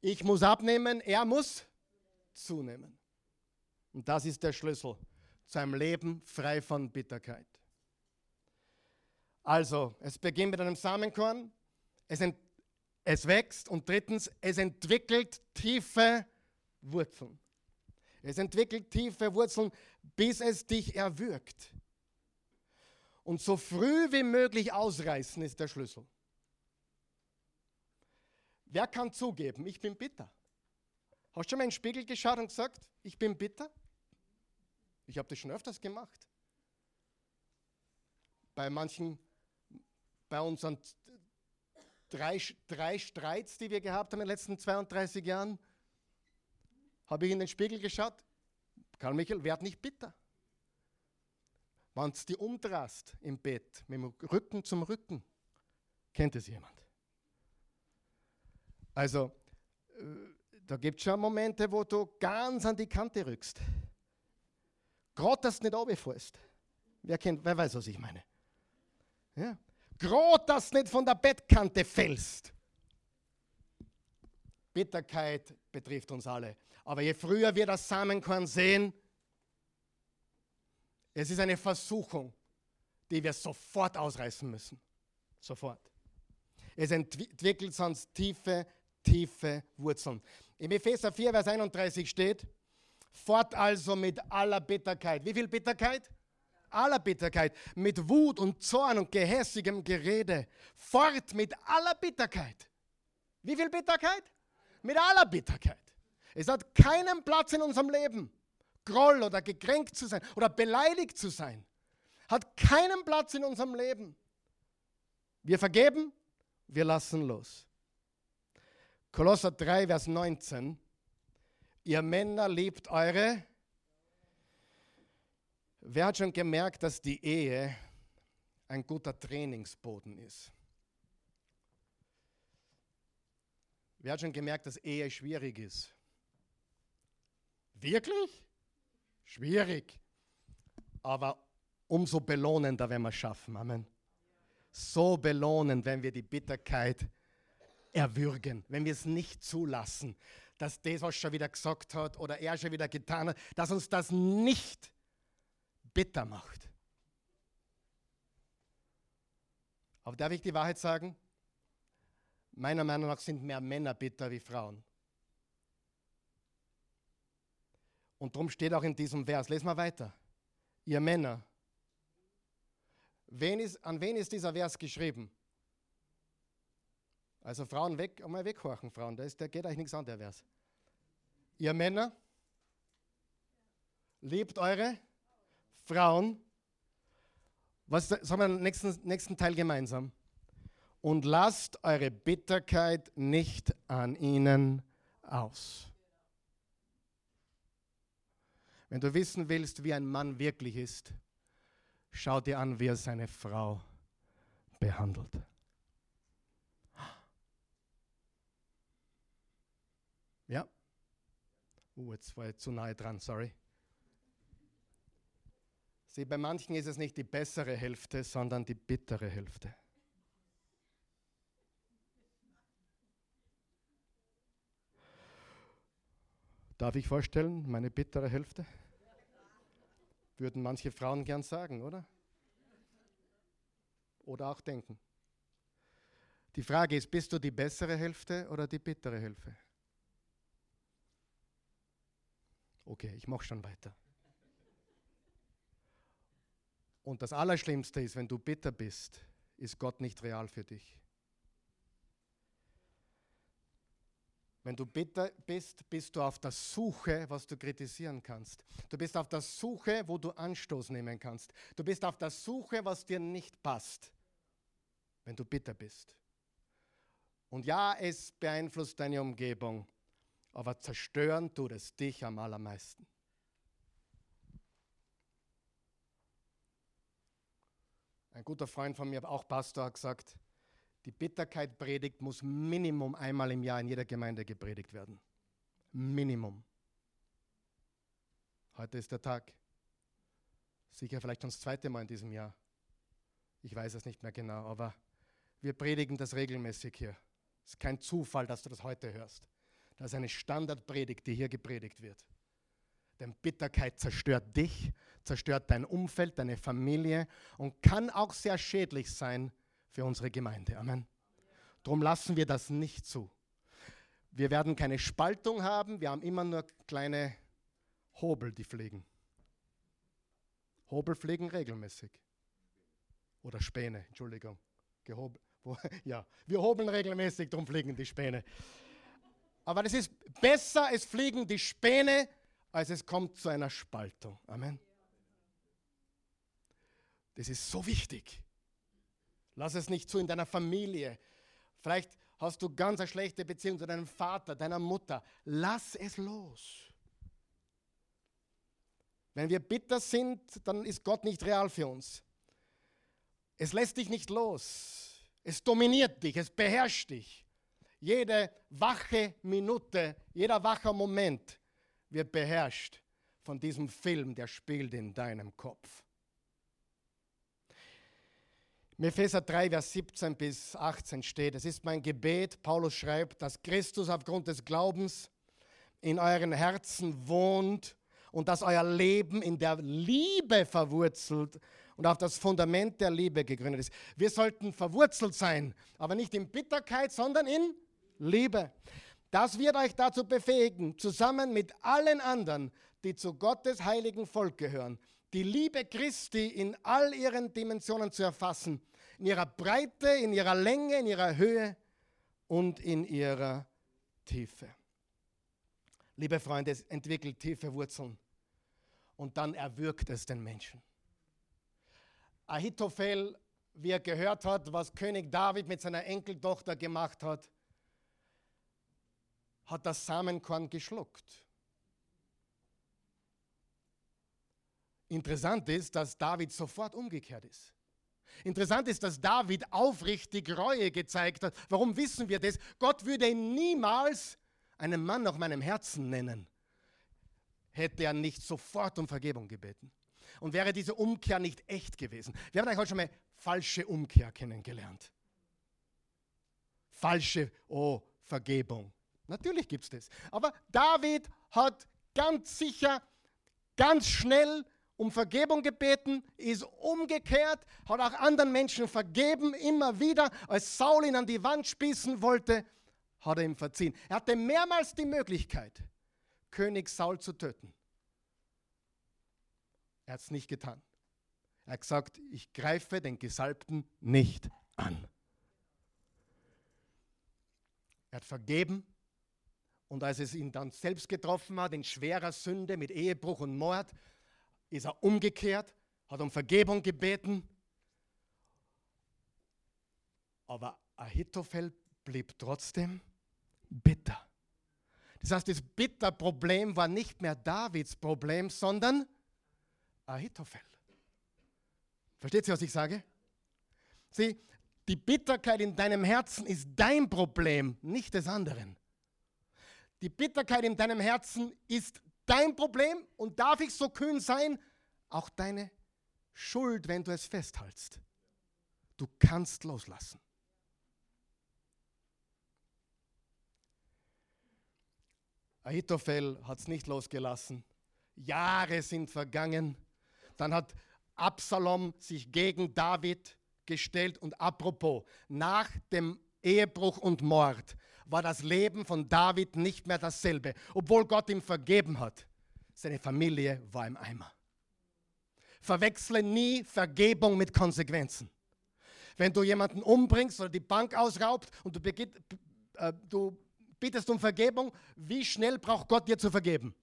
Ich muss abnehmen, er muss zunehmen. Und das ist der Schlüssel zu einem Leben frei von Bitterkeit. Also, es beginnt mit einem Samenkorn, es, es wächst und drittens, es entwickelt tiefe Wurzeln. Es entwickelt tiefe Wurzeln, bis es dich erwürgt. Und so früh wie möglich ausreißen ist der Schlüssel. Wer kann zugeben, ich bin bitter? Hast du schon mal in den Spiegel geschaut und gesagt, ich bin bitter? Ich habe das schon öfters gemacht. Bei manchen, bei unseren drei, drei Streits, die wir gehabt haben in den letzten 32 Jahren, habe ich in den Spiegel geschaut. Karl Michael, werd nicht bitter. Wenn du die umdrehst im Bett, mit dem Rücken zum Rücken, kennt es jemand? Also, äh, da gibt es schon Momente, wo du ganz an die Kante rückst. Gerade, dass du nicht runterfällst. Wer, kennt, wer weiß, was ich meine? Ja. Gerade, dass du nicht von der Bettkante fällst. Bitterkeit betrifft uns alle. Aber je früher wir das Samenkorn sehen, es ist eine Versuchung, die wir sofort ausreißen müssen. Sofort. Es entwickelt sonst tiefe, tiefe Wurzeln. Im Epheser 4, Vers 31 steht, fort also mit aller Bitterkeit. Wie viel Bitterkeit? Aller Bitterkeit. Mit Wut und Zorn und gehässigem Gerede. Fort mit aller Bitterkeit. Wie viel Bitterkeit? Mit aller Bitterkeit. Es hat keinen Platz in unserem Leben. Groll oder gekränkt zu sein oder beleidigt zu sein, hat keinen Platz in unserem Leben. Wir vergeben, wir lassen los. Kolosser 3, Vers 19. Ihr Männer liebt eure. Wer hat schon gemerkt, dass die Ehe ein guter Trainingsboden ist? Wer hat schon gemerkt, dass Ehe schwierig ist? Wirklich? Schwierig. Aber umso belohnender, wenn wir es schaffen. Amen. So belohnend, wenn wir die Bitterkeit erwürgen, wenn wir es nicht zulassen, dass das, was schon wieder gesagt hat oder er schon wieder getan hat, dass uns das nicht bitter macht. Aber darf ich die Wahrheit sagen? Meiner Meinung nach sind mehr Männer bitter wie Frauen. Und darum steht auch in diesem Vers, lesen wir weiter. Ihr Männer. Wen ist, an wen ist dieser Vers geschrieben? Also Frauen weg, einmal weghorchen, Frauen, der, ist, der geht euch nichts an, der Vers. Ihr Männer, liebt eure Frauen. Was sagen wir nächsten, nächsten Teil gemeinsam? Und lasst eure Bitterkeit nicht an ihnen aus. Wenn du wissen willst, wie ein Mann wirklich ist, schau dir an, wie er seine Frau behandelt. Ja? Uh, jetzt war ich zu nahe dran, sorry. Sieh, bei manchen ist es nicht die bessere Hälfte, sondern die bittere Hälfte. Darf ich vorstellen, meine bittere Hälfte? Würden manche Frauen gern sagen, oder? Oder auch denken. Die Frage ist, bist du die bessere Hälfte oder die bittere Hälfte? Okay, ich mache schon weiter. Und das Allerschlimmste ist, wenn du bitter bist, ist Gott nicht real für dich. Wenn du bitter bist, bist du auf der Suche, was du kritisieren kannst. Du bist auf der Suche, wo du Anstoß nehmen kannst. Du bist auf der Suche, was dir nicht passt, wenn du bitter bist. Und ja, es beeinflusst deine Umgebung, aber zerstören tut es dich am allermeisten. Ein guter Freund von mir, auch Pastor, hat gesagt, die Bitterkeit-Predigt muss Minimum einmal im Jahr in jeder Gemeinde gepredigt werden. Minimum. Heute ist der Tag. Sicher vielleicht schon das zweite Mal in diesem Jahr. Ich weiß es nicht mehr genau, aber wir predigen das regelmäßig hier. Es ist kein Zufall, dass du das heute hörst. Das ist eine Standardpredigt, die hier gepredigt wird. Denn Bitterkeit zerstört dich, zerstört dein Umfeld, deine Familie und kann auch sehr schädlich sein für unsere Gemeinde. Amen. Darum lassen wir das nicht zu. Wir werden keine Spaltung haben, wir haben immer nur kleine Hobel, die fliegen. Hobel fliegen regelmäßig. Oder Späne, Entschuldigung. Gehobel, wo, (laughs) ja, wir hobeln regelmäßig, darum fliegen die Späne. Aber es ist besser, es fliegen die Späne, als es kommt zu einer Spaltung. Amen. Das ist so wichtig. Lass es nicht zu in deiner Familie. Vielleicht hast du ganz eine schlechte Beziehung zu deinem Vater, deiner Mutter. Lass es los. Wenn wir bitter sind, dann ist Gott nicht real für uns. Es lässt dich nicht los. Es dominiert dich, es beherrscht dich. Jede wache Minute, jeder wache Moment wird beherrscht von diesem Film, der spielt in deinem Kopf. Epheser 3, Vers 17 bis 18 steht, es ist mein Gebet, Paulus schreibt, dass Christus aufgrund des Glaubens in euren Herzen wohnt und dass euer Leben in der Liebe verwurzelt und auf das Fundament der Liebe gegründet ist. Wir sollten verwurzelt sein, aber nicht in Bitterkeit, sondern in Liebe. Das wird euch dazu befähigen, zusammen mit allen anderen, die zu Gottes heiligen Volk gehören, die Liebe Christi in all ihren Dimensionen zu erfassen, in ihrer Breite, in ihrer Länge, in ihrer Höhe und in ihrer Tiefe. Liebe Freunde, es entwickelt tiefe Wurzeln und dann erwürgt es den Menschen. Ahitophel, wie er gehört hat, was König David mit seiner Enkeltochter gemacht hat, hat das Samenkorn geschluckt. Interessant ist, dass David sofort umgekehrt ist. Interessant ist, dass David aufrichtig Reue gezeigt hat. Warum wissen wir das? Gott würde ihn niemals einen Mann nach meinem Herzen nennen, hätte er nicht sofort um Vergebung gebeten. Und wäre diese Umkehr nicht echt gewesen. Wir haben eigentlich heute schon mal falsche Umkehr kennengelernt. Falsche, oh, Vergebung. Natürlich gibt es das. Aber David hat ganz sicher, ganz schnell um Vergebung gebeten, ist umgekehrt, hat auch anderen Menschen vergeben, immer wieder. Als Saul ihn an die Wand spießen wollte, hat er ihm verziehen. Er hatte mehrmals die Möglichkeit, König Saul zu töten. Er hat es nicht getan. Er hat gesagt, ich greife den Gesalbten nicht an. Er hat vergeben und als es ihn dann selbst getroffen hat, in schwerer Sünde mit Ehebruch und Mord, ist er umgekehrt, hat um Vergebung gebeten. Aber Ahitophel blieb trotzdem bitter. Das heißt, das Bitterproblem war nicht mehr Davids Problem, sondern Ahitophel. Versteht ihr, was ich sage? Sieh, die Bitterkeit in deinem Herzen ist dein Problem, nicht des anderen. Die Bitterkeit in deinem Herzen ist dein Problem und darf ich so kühn sein, auch deine Schuld, wenn du es festhältst. Du kannst loslassen. Ahitophel hat es nicht losgelassen. Jahre sind vergangen. Dann hat Absalom sich gegen David gestellt und apropos, nach dem Ehebruch und Mord war das Leben von David nicht mehr dasselbe, obwohl Gott ihm vergeben hat. Seine Familie war im Eimer. Verwechsle nie Vergebung mit Konsequenzen. Wenn du jemanden umbringst oder die Bank ausraubt und du, äh, du bittest um Vergebung, wie schnell braucht Gott dir zu vergeben?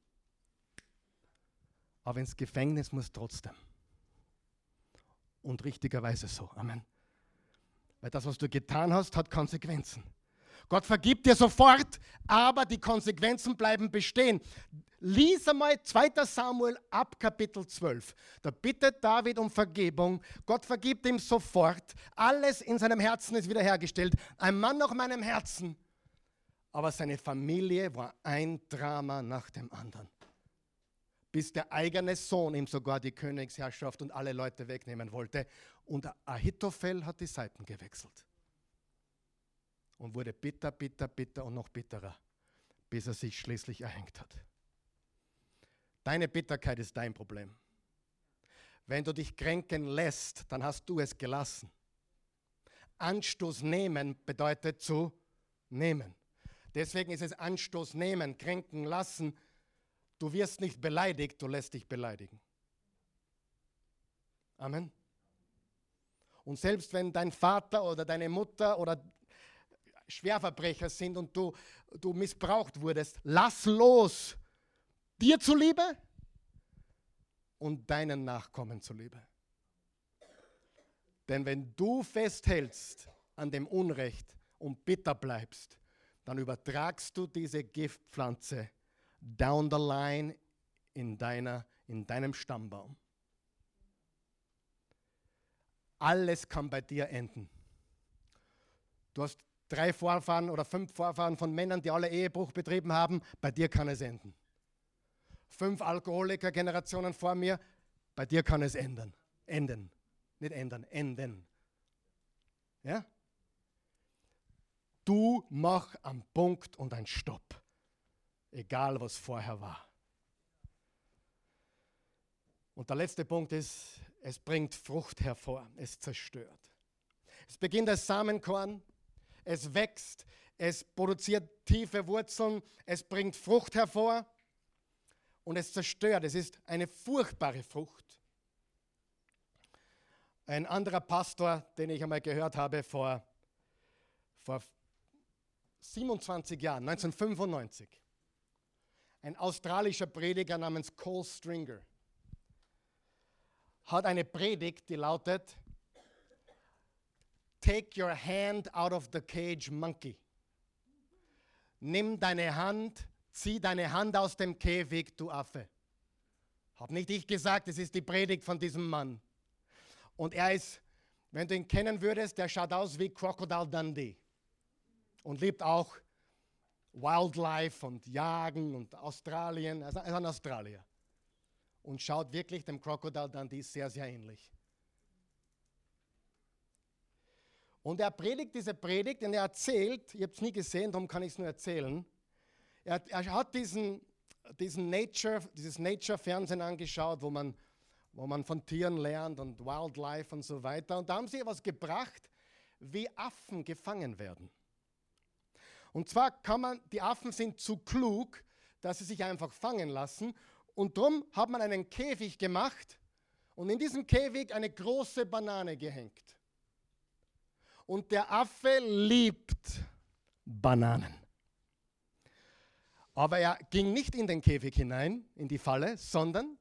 Aber ins Gefängnis muss trotzdem. Und richtigerweise so. Amen. Weil das, was du getan hast, hat Konsequenzen. Gott vergibt dir sofort, aber die Konsequenzen bleiben bestehen. Lies einmal 2. Samuel ab Kapitel 12. Da bittet David um Vergebung. Gott vergibt ihm sofort. Alles in seinem Herzen ist wiederhergestellt. Ein Mann nach meinem Herzen. Aber seine Familie war ein Drama nach dem anderen. Bis der eigene Sohn ihm sogar die Königsherrschaft und alle Leute wegnehmen wollte. Und Ahitophel hat die Seiten gewechselt und wurde bitter, bitter, bitter und noch bitterer, bis er sich schließlich erhängt hat. Deine Bitterkeit ist dein Problem. Wenn du dich kränken lässt, dann hast du es gelassen. Anstoß nehmen bedeutet zu nehmen. Deswegen ist es Anstoß nehmen, kränken lassen. Du wirst nicht beleidigt, du lässt dich beleidigen. Amen. Und selbst wenn dein Vater oder deine Mutter oder Schwerverbrecher sind und du, du missbraucht wurdest, lass los. Dir zuliebe und deinen Nachkommen zuliebe. Denn wenn du festhältst an dem Unrecht und bitter bleibst, dann übertragst du diese Giftpflanze down the line in deiner in deinem Stammbaum. Alles kann bei dir enden. Du hast drei Vorfahren oder fünf Vorfahren von Männern, die alle Ehebruch betrieben haben, bei dir kann es enden. Fünf Alkoholiker-Generationen vor mir, bei dir kann es ändern. Enden. Nicht ändern, enden. Ja? Du mach am Punkt und ein Stopp. Egal was vorher war. Und der letzte Punkt ist, es bringt Frucht hervor, es zerstört. Es beginnt als Samenkorn, es wächst, es produziert tiefe Wurzeln, es bringt Frucht hervor und es zerstört. Es ist eine furchtbare Frucht. Ein anderer Pastor, den ich einmal gehört habe vor, vor 27 Jahren, 1995, ein australischer Prediger namens Cole Stringer, hat eine Predigt, die lautet, Take your hand out of the cage, monkey. Nimm deine Hand, zieh deine Hand aus dem Käfig, du Affe. Hab nicht ich gesagt, es ist die Predigt von diesem Mann. Und er ist, wenn du ihn kennen würdest, der schaut aus wie Crocodile Dundee. Und liebt auch Wildlife und Jagen und Australien. Er ist ein Australier. Und schaut wirklich dem Crocodile Dundee sehr, sehr ähnlich. Und er predigt diese Predigt und er erzählt, ihr habt es nie gesehen, darum kann ich es nur erzählen. Er, er, hat diesen, diesen Nature, dieses Nature-Fernsehen angeschaut, wo man, wo man von Tieren lernt und Wildlife und so weiter. Und da haben sie etwas gebracht, wie Affen gefangen werden. Und zwar kann man, die Affen sind zu klug, dass sie sich einfach fangen lassen. Und darum hat man einen Käfig gemacht und in diesem Käfig eine große Banane gehängt. Und der Affe liebt Bananen. Aber er ging nicht in den Käfig hinein, in die Falle, sondern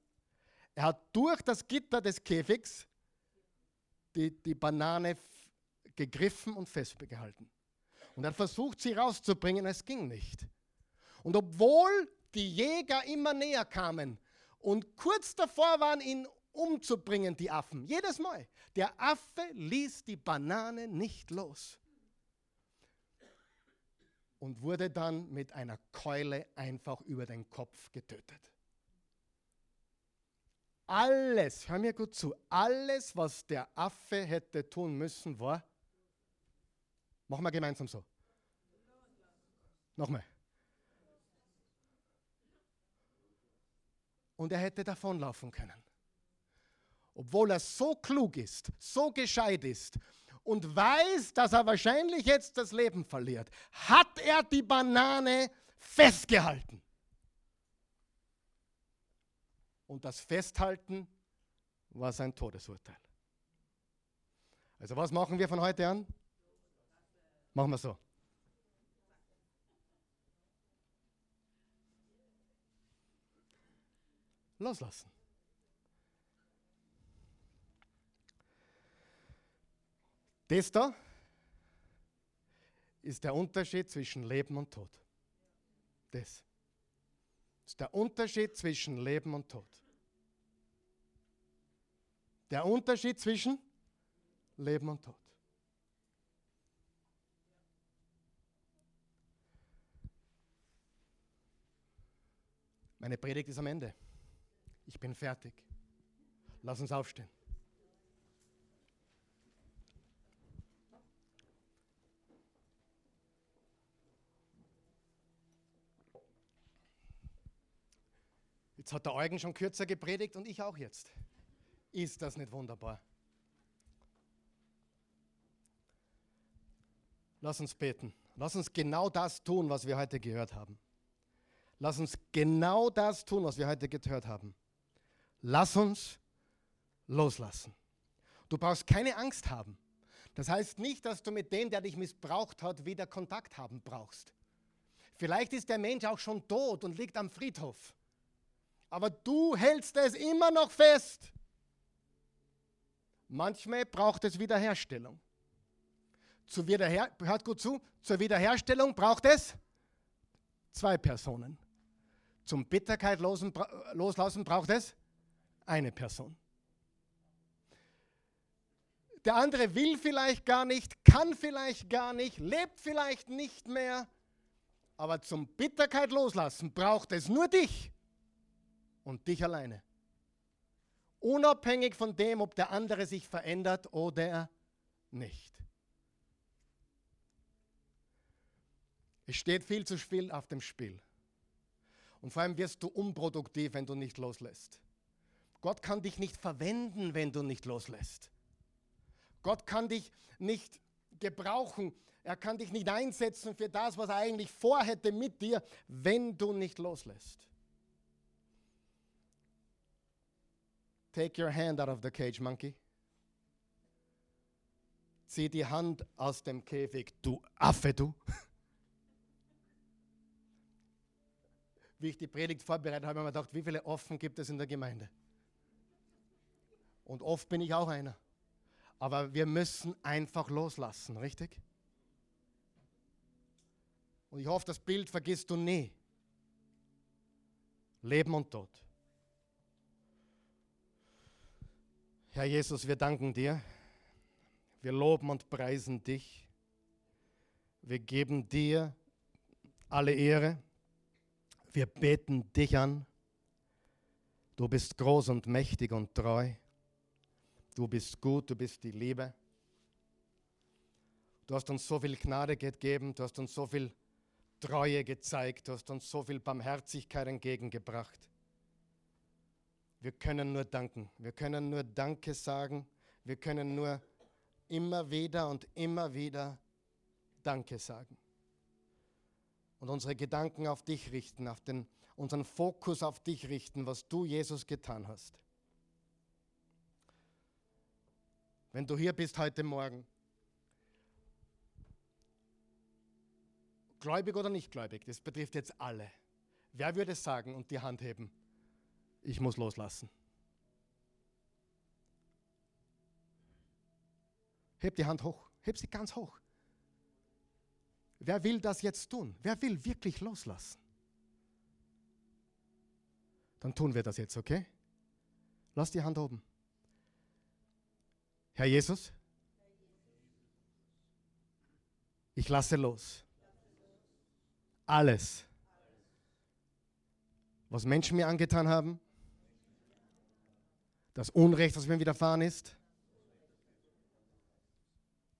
er hat durch das Gitter des Käfigs die, die Banane gegriffen und festgehalten. Und er hat versucht, sie rauszubringen, es ging nicht. Und obwohl die Jäger immer näher kamen und kurz davor waren, ihn umzubringen, die Affen. Jedes Mal. Der Affe ließ die Banane nicht los und wurde dann mit einer Keule einfach über den Kopf getötet. Alles, hör mir gut zu, alles, was der Affe hätte tun müssen, war, machen wir gemeinsam so. Nochmal. Und er hätte davonlaufen können obwohl er so klug ist, so gescheit ist und weiß, dass er wahrscheinlich jetzt das Leben verliert, hat er die Banane festgehalten. Und das Festhalten war sein Todesurteil. Also was machen wir von heute an? Machen wir so. Loslassen. Das da ist der Unterschied zwischen Leben und Tod. Das ist der Unterschied zwischen Leben und Tod. Der Unterschied zwischen Leben und Tod. Meine Predigt ist am Ende. Ich bin fertig. Lass uns aufstehen. Jetzt hat der Eugen schon kürzer gepredigt und ich auch jetzt. Ist das nicht wunderbar? Lass uns beten. Lass uns genau das tun, was wir heute gehört haben. Lass uns genau das tun, was wir heute gehört haben. Lass uns loslassen. Du brauchst keine Angst haben. Das heißt nicht, dass du mit dem, der dich missbraucht hat, wieder Kontakt haben brauchst. Vielleicht ist der Mensch auch schon tot und liegt am Friedhof aber du hältst es immer noch fest. Manchmal braucht es Wiederherstellung. Zur Wiederher hört gut zu, zur Wiederherstellung braucht es zwei Personen. Zum Bitterkeit loslassen braucht es eine Person. Der andere will vielleicht gar nicht, kann vielleicht gar nicht, lebt vielleicht nicht mehr. Aber zum Bitterkeit loslassen braucht es nur dich und dich alleine. Unabhängig von dem, ob der andere sich verändert oder nicht. Es steht viel zu viel auf dem Spiel. Und vor allem wirst du unproduktiv, wenn du nicht loslässt. Gott kann dich nicht verwenden, wenn du nicht loslässt. Gott kann dich nicht gebrauchen. Er kann dich nicht einsetzen für das, was er eigentlich vorhätte mit dir, wenn du nicht loslässt. Take your hand out of the cage, monkey. Zieh die Hand aus dem Käfig, du Affe, du. (laughs) Wie ich die Predigt vorbereitet habe, habe ich mir gedacht, wie viele Offen gibt es in der Gemeinde? Und oft bin ich auch einer. Aber wir müssen einfach loslassen, richtig? Und ich hoffe, das Bild vergisst du nie. Leben und Tod. Herr Jesus, wir danken dir. Wir loben und preisen dich. Wir geben dir alle Ehre. Wir beten dich an. Du bist groß und mächtig und treu. Du bist gut, du bist die Liebe. Du hast uns so viel Gnade gegeben, du hast uns so viel Treue gezeigt, du hast uns so viel Barmherzigkeit entgegengebracht. Wir können nur danken, wir können nur Danke sagen, wir können nur immer wieder und immer wieder Danke sagen. Und unsere Gedanken auf dich richten, auf den, unseren Fokus auf dich richten, was du, Jesus, getan hast. wenn du hier bist heute Morgen, gläubig oder nicht gläubig, das betrifft jetzt alle. Wer würde sagen und die Hand heben, ich muss loslassen? Heb die Hand hoch, heb sie ganz hoch. Wer will das jetzt tun? Wer will wirklich loslassen? Dann tun wir das jetzt, okay? Lass die Hand oben. Herr Jesus, ich lasse los. Alles, was Menschen mir angetan haben, das Unrecht, was mir widerfahren ist,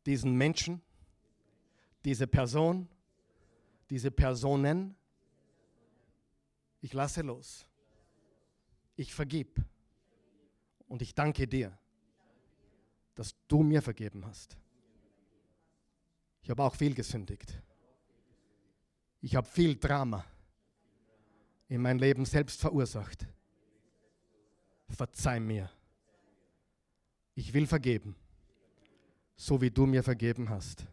diesen Menschen, diese Person, diese Personen, ich lasse los. Ich vergib. Und ich danke dir dass du mir vergeben hast. Ich habe auch viel gesündigt. Ich habe viel Drama in mein Leben selbst verursacht. Verzeih mir. Ich will vergeben, so wie du mir vergeben hast.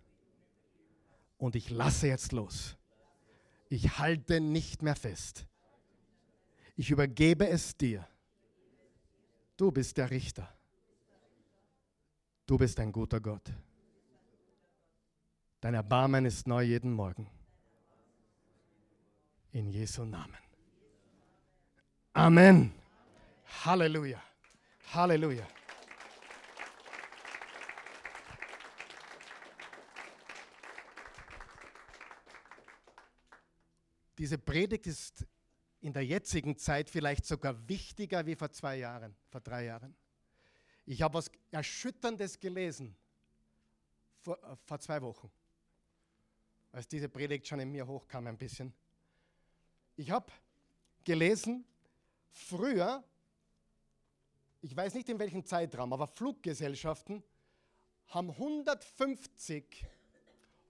Und ich lasse jetzt los. Ich halte nicht mehr fest. Ich übergebe es dir. Du bist der Richter. Du bist ein guter Gott. Dein Erbarmen ist neu jeden Morgen. In Jesu Namen. Amen. Halleluja. Halleluja. Diese Predigt ist in der jetzigen Zeit vielleicht sogar wichtiger wie vor zwei Jahren, vor drei Jahren. Ich habe was Erschütterndes gelesen vor, äh, vor zwei Wochen, als diese Predigt schon in mir hochkam ein bisschen. Ich habe gelesen, früher, ich weiß nicht in welchem Zeitraum, aber Fluggesellschaften haben 150,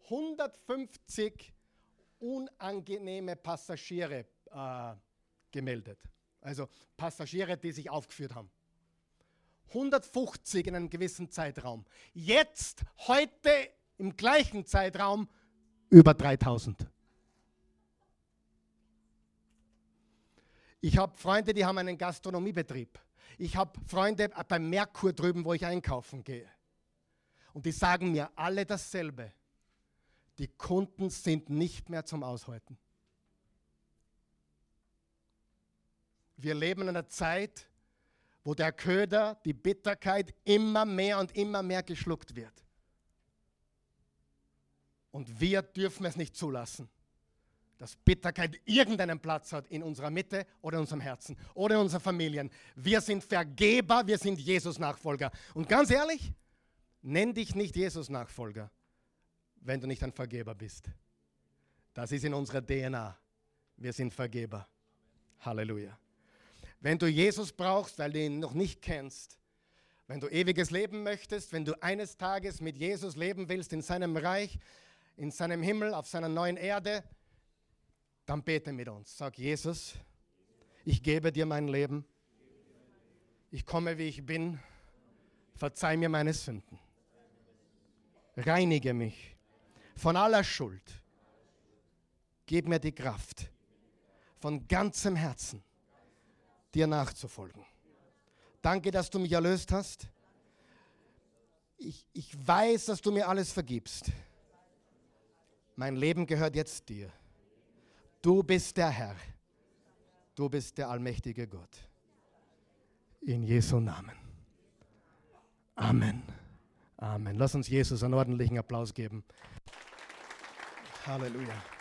150 unangenehme Passagiere äh, gemeldet. Also Passagiere, die sich aufgeführt haben. 150 in einem gewissen Zeitraum. Jetzt, heute im gleichen Zeitraum über 3000. Ich habe Freunde, die haben einen Gastronomiebetrieb. Ich habe Freunde beim Merkur drüben, wo ich einkaufen gehe. Und die sagen mir alle dasselbe. Die Kunden sind nicht mehr zum Aushalten. Wir leben in einer Zeit, wo der Köder, die Bitterkeit immer mehr und immer mehr geschluckt wird. Und wir dürfen es nicht zulassen, dass Bitterkeit irgendeinen Platz hat in unserer Mitte oder in unserem Herzen oder in unseren Familien. Wir sind Vergeber, wir sind Jesus-Nachfolger. Und ganz ehrlich, nenn dich nicht Jesus-Nachfolger, wenn du nicht ein Vergeber bist. Das ist in unserer DNA. Wir sind Vergeber. Halleluja. Wenn du Jesus brauchst, weil du ihn noch nicht kennst, wenn du ewiges Leben möchtest, wenn du eines Tages mit Jesus leben willst in seinem Reich, in seinem Himmel, auf seiner neuen Erde, dann bete mit uns. Sag Jesus, ich gebe dir mein Leben. Ich komme, wie ich bin. Verzeih mir meine Sünden. Reinige mich von aller Schuld. Gib mir die Kraft, von ganzem Herzen dir nachzufolgen. Danke, dass du mich erlöst hast. Ich, ich weiß, dass du mir alles vergibst. Mein Leben gehört jetzt dir. Du bist der Herr. Du bist der allmächtige Gott. In Jesu Namen. Amen. Amen. Lass uns Jesus einen ordentlichen Applaus geben. Halleluja.